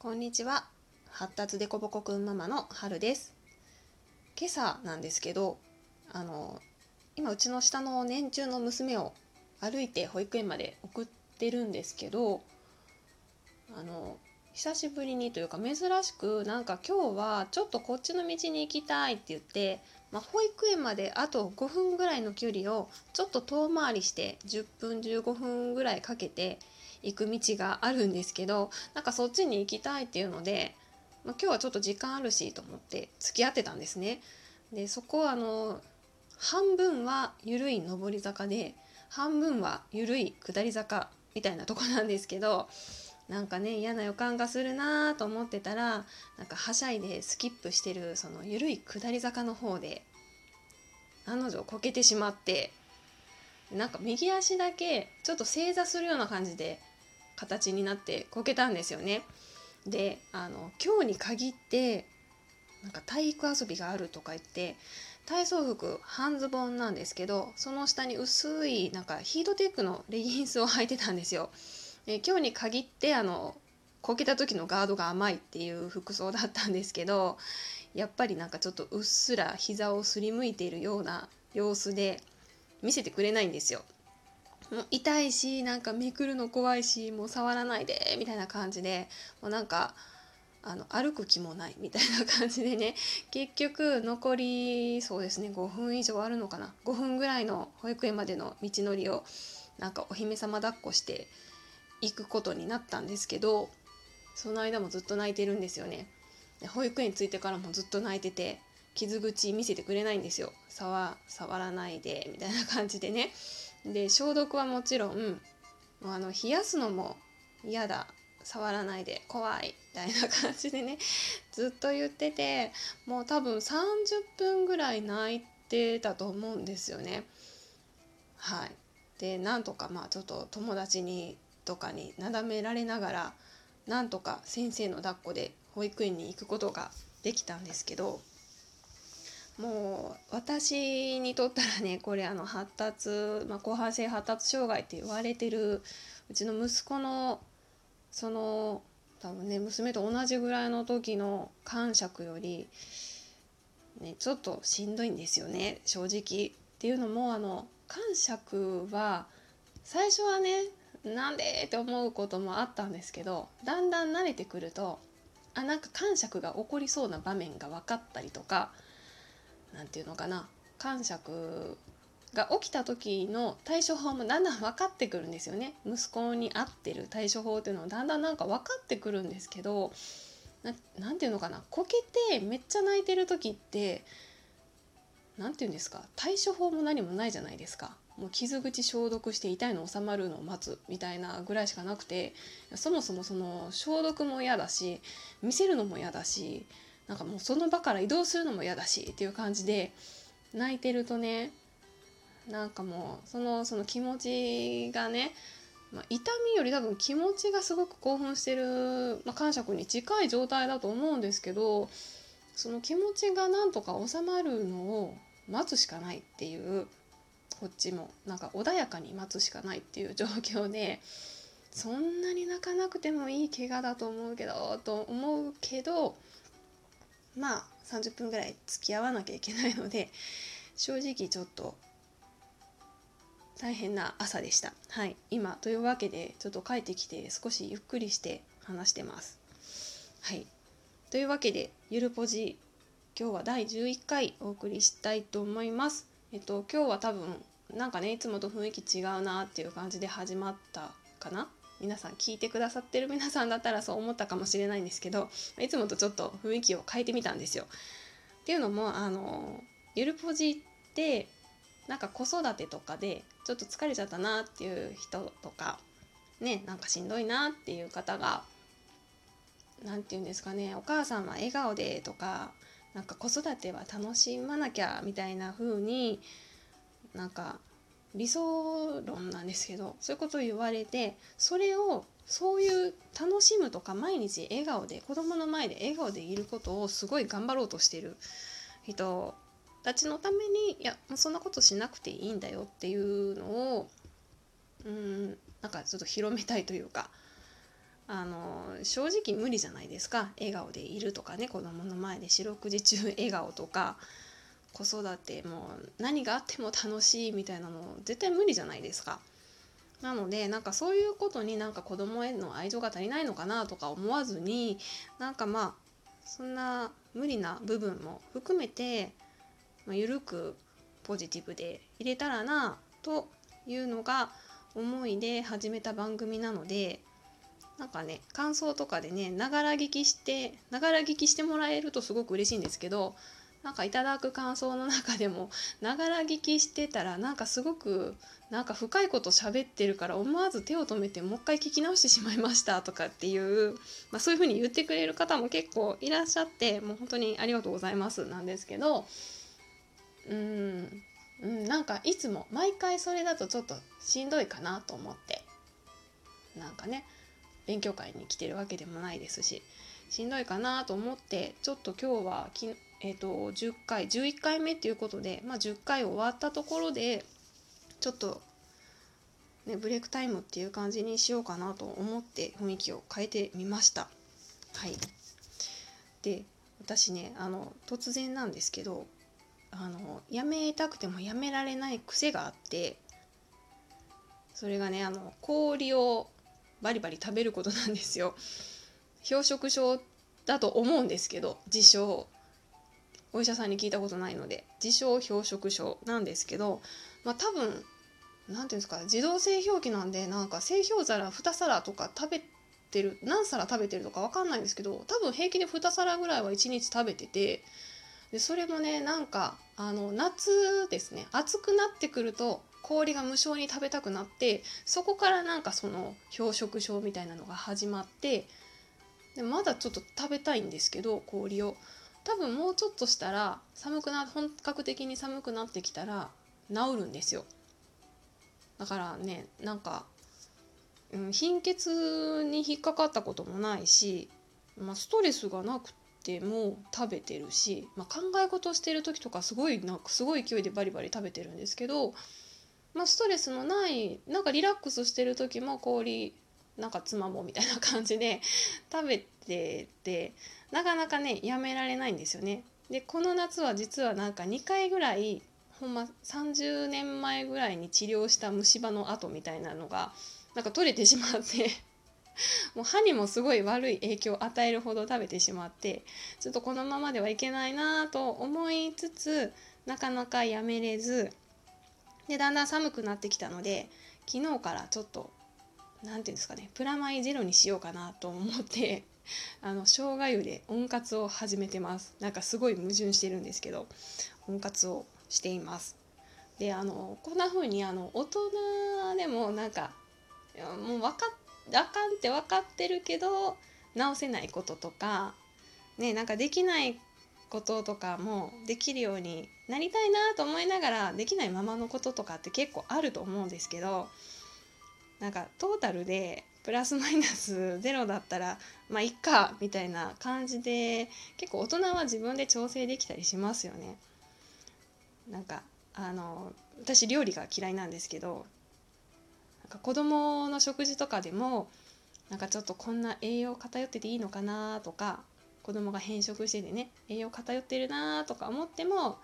こんにちは。発達でこぼこくんママの春です。今朝なんですけどあの今うちの下の年中の娘を歩いて保育園まで送ってるんですけどあの久しぶりにというか珍しくなんか今日はちょっとこっちの道に行きたいって言って、まあ、保育園まであと5分ぐらいの距離をちょっと遠回りして10分15分ぐらいかけて行く道があるんですけどなんかそっちに行きたいっていうので、まあ、今日はちょっと時間あるしと思って付き合ってたんですね。でそこはあの半分は緩い上り坂で半分は緩い下り坂みたいなとこなんですけどなんかね嫌な予感がするなと思ってたらなんかはしゃいでスキップしてるその緩い下り坂の方で案の定こけてしまってなんか右足だけちょっと正座するような感じで形になってこけたんですよね。であの今日に限ってなんか体育遊びがあるとか言って体操服半ズボンなんですけどその下に薄いなんかヒートテックのレギンスを履いてたんですよ。え今日に限ってあのこけた時のガードが甘いっていう服装だったんですけどやっぱりなんかちょっとうっすら膝をすりむいているような様子で見せてくれないんですよ。もう痛いしなんかめくるの怖いしもう触らないでみたいな感じでもうなんかあの歩く気もないみたいな感じでね結局残りそうですね5分以上あるのかな5分ぐらいの保育園までの道のりをなんかお姫様抱っこして行くことになったんですけどその間もずっと泣いてるんですよね。で保育園着いてからもずっと泣いてて傷口見せてくれないんですよ。触触らないでみたいな感じでね。で消毒はもちろんもうあの冷やすのも嫌だ。触らないで怖い。みたいな感じでね。ずっと言っててもう多分30分ぐらい泣いてたと思うんですよね。はい。でなんとかまあちょっと友達にとかになだめられながらなんとか先生の抱っこで保育園に行くことができたんですけどもう私にとったらねこれあの発達、まあ、後半性発達障害って言われてるうちの息子のその多分ね娘と同じぐらいの時の感触より、ね、ちょっとしんどいんですよね正直。っていうのもあの感触は最初はねなんでって思うこともあったんですけどだんだん慣れてくるとあなんか感触が起こりそうな場面が分かったりとか何て言うのかな感触が起きた時の対処法もだんだん分かってくるんですよね。息子に合ってる対処法っていうのはだんだんなんか分かってくるんですけど何て言うのかなこけてめっちゃ泣いてる時って何て言うんですか対処法も何もないじゃないですか。もう傷口消毒して痛いの収まるのを待つみたいなぐらいしかなくてそもそもその消毒も嫌だし見せるのも嫌だしなんかもうその場から移動するのも嫌だしっていう感じで泣いてるとねなんかもうそのその気持ちがね、まあ、痛みより多分気持ちがすごく興奮してる、まあ、感触に近い状態だと思うんですけどその気持ちがなんとか収まるのを待つしかないっていうこっちもなんか穏やかに待つしかないっていう状況でそんなに泣かなくてもいい怪我だと思うけどと思うけどまあ30分ぐらい付き合わなきゃいけないので正直ちょっと大変な朝でした。はい、今というわけでちょっと帰ってきて少しゆっくりして話してます。はい、というわけでゆるポジ今日は第11回お送りしたいと思います。えっと今日は多分なんかねいつもと雰囲気違うなっていう感じで始まったかな？皆さん聞いてくださってる皆さんだったらそう思ったかもしれないんですけどいつもとちょっと雰囲気を変えてみたんですよ。っていうのもあのゆるポジってなんか子育てとかでちょっと疲れちゃったなっていう人とかねなんかしんどいなっていう方が何て言うんですかねお母さんは笑顔でとかなんか子育ては楽しまなきゃみたいな風になんか理想論なんですけどそういうことを言われてそれをそういう楽しむとか毎日笑顔で子供の前で笑顔でいることをすごい頑張ろうとしてる人たちのためにいやそんなことしなくていいんだよっていうのをうんなんかちょっと広めたいというかあの正直無理じゃないですか。笑顔でいるとかね。子供の前で四六時中笑顔とか。子育てもう何があっても楽しいみたいなの絶対無理じゃないですか。なのでなんかそういうことになんか子供への愛情が足りないのかなとか思わずになんかまあそんな無理な部分も含めて、まあ、緩くポジティブで入れたらなというのが思いで始めた番組なのでなんかね感想とかでねながら聞きしてながら聞きしてもらえるとすごく嬉しいんですけどなんかいただく感想の中でも ながら聞きしてたらなんかすごくなんか深いこと喋ってるから思わず手を止めてもう一回聞き直してしまいましたとかっていう、まあ、そういうふうに言ってくれる方も結構いらっしゃってもう本当にありがとうございますなんですけどうんうんなんかいつも毎回それだとちょっとしんどいかなと思ってなんかね勉強会に来てるわけでもないですししんどいかなと思ってちょっと今日はき、えーと、10回11回目っていうことで、まあ、10回終わったところでちょっと、ね、ブレイクタイムっていう感じにしようかなと思って雰囲気を変えてみました。はい、で私ねあの突然なんですけどあのやめたくてもやめられない癖があってそれがねあの氷をバリバリ食べることなんですよ。氷食症だと思うんですけど自称お医者さんに聞いたことないので自称氷食症なんですけどまあ多分何て言うんですか自動製氷機なんでなんか製氷皿2皿とか食べてる何皿食べてるとか分かんないんですけど多分平気で2皿ぐらいは1日食べててでそれもねなんかあの夏ですね暑くなってくると氷が無性に食べたくなってそこからなんかその氷食症みたいなのが始まってでまだちょっと食べたいんですけど氷を。多分もうちょっとしたら寒くな本格的に寒くなってきたら治るんですよ。だからねなんか、うん、貧血に引っかかったこともないし、まあ、ストレスがなくても食べてるし、まあ、考え事してる時とかすごいなんかすごい勢いでバリバリ食べてるんですけど、まあ、ストレスのないなんかリラックスしてる時も氷なんかつまもうみたいな感じで食べててなかなかねやめられないんですよね。でこの夏は実はなんか2回ぐらいほんま30年前ぐらいに治療した虫歯の跡みたいなのがなんか取れてしまって もう歯にもすごい悪い影響を与えるほど食べてしまってちょっとこのままではいけないなと思いつつなかなかやめれずでだんだん寒くなってきたので昨日からちょっと何て言うんですかねプラマイゼロにしようかなと思って あの生姜湯で温活を始めてます。なんかすごい矛盾してるんですけど温活をしています。であのこんな風にあの大人でもなんかもう分かあかんって分かってるけど直せないこととかねなんかできないこととかもできるようになりたいなと思いながらできないままのこととかって結構あると思うんですけどなんかトータルでプラスマイナスゼロだったらまあいっかみたいな感じで結構大人は自分で調整できたりしますよね。なんかあの私料理が嫌いなんですけどなんか子供の食事とかでもなんかちょっとこんな栄養偏ってていいのかなとか子供が偏食しててね栄養偏ってるなとか思っても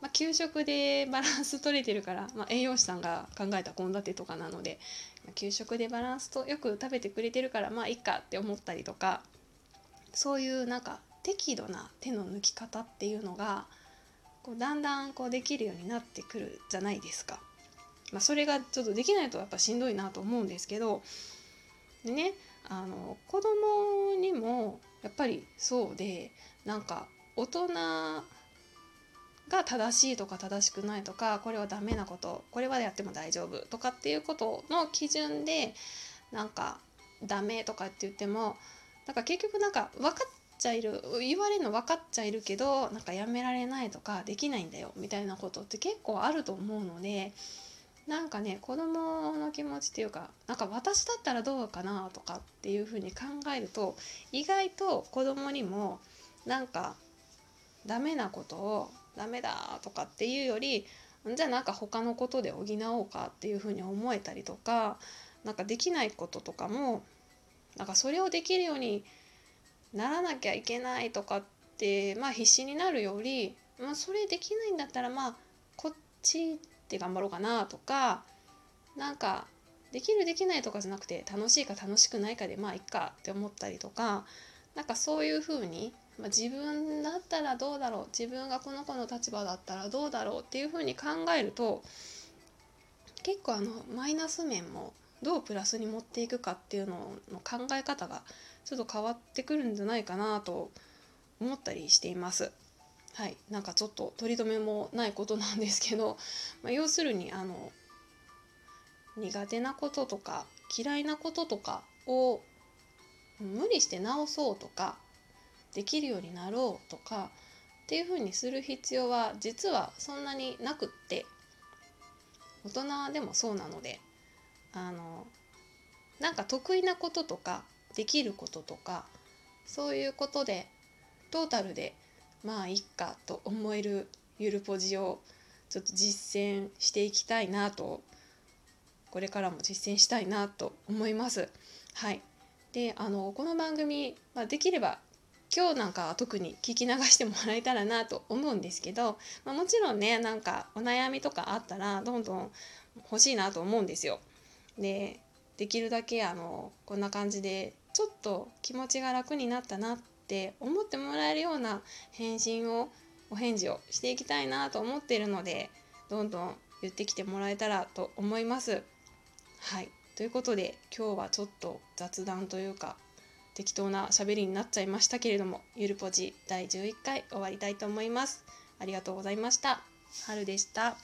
まあ、給食でバランス取れてるから、まあ、栄養士さんが考えた献立とかなので、まあ、給食でバランスとよく食べてくれてるからまあいいかって思ったりとかそういうなんか適度な手の抜き方っていうのがこうだんだんこうできるようになってくるじゃないですか。まあ、それがちょっとできないとやっぱしんどいなと思うんですけどでねあの子供にもやっぱりそうでなんか大人が正しいとか正しくないとかこれはダメなことこれはやっても大丈夫とかっていうことの基準でなんかダメとかって言ってもなんか結局なんか分かっちゃいる言われるの分かっちゃいるけどなんかやめられないとかできないんだよみたいなことって結構あると思うのでなんかね子供の気持ちっていうかなんか私だったらどうかなとかっていうふうに考えると意外と子供にもなんかダメなことをダメだとかっていうよりじゃあなんか他のことで補おうかっていうふうに思えたりとかなんかできないこととかもなんかそれをできるようにならなきゃいけないとかってまあ必死になるより、まあ、それできないんだったらまあこっちで頑張ろうかなとかなんかできるできないとかじゃなくて楽しいか楽しくないかでまあいっかって思ったりとかなんかそういうふうに、まあ、自分だったらどうだろう自分がこの子の立場だったらどうだろうっていうふうに考えると結構あのマイナス面もどうプラスに持っていくかっていうのの考え方がちょっと変わってくるんじゃないかなと思ったりしています。はい、なんかちょっと取り留めもないことなんですけど、まあ、要するにあの苦手なこととか嫌いなこととかを無理して直そうとかできるようになろうとかっていうふうにする必要は実はそんなになくって大人でもそうなのであのなんか得意なこととかできることとかそういうことでトータルでまあいっかと思えるゆるポジをちょっと実践していきたいなとこれからも実践したいなと思います。はいであのこの番組、まあ、できれば今日なんかは特に聞き流してもらえたらなと思うんですけど、まあ、もちろんねなんかお悩みとかあったらどんどん欲しいなと思うんですよ。でできるだけあのこんな感じでちょっと気持ちが楽になったなっって思ってもらえるような返信をお返事をしていきたいなと思っているのでどんどん言ってきてもらえたらと思います。はいということで今日はちょっと雑談というか適当な喋りになっちゃいましたけれどもゆるぽじ第11回終わりたいと思います。ありがとうございました。春でした。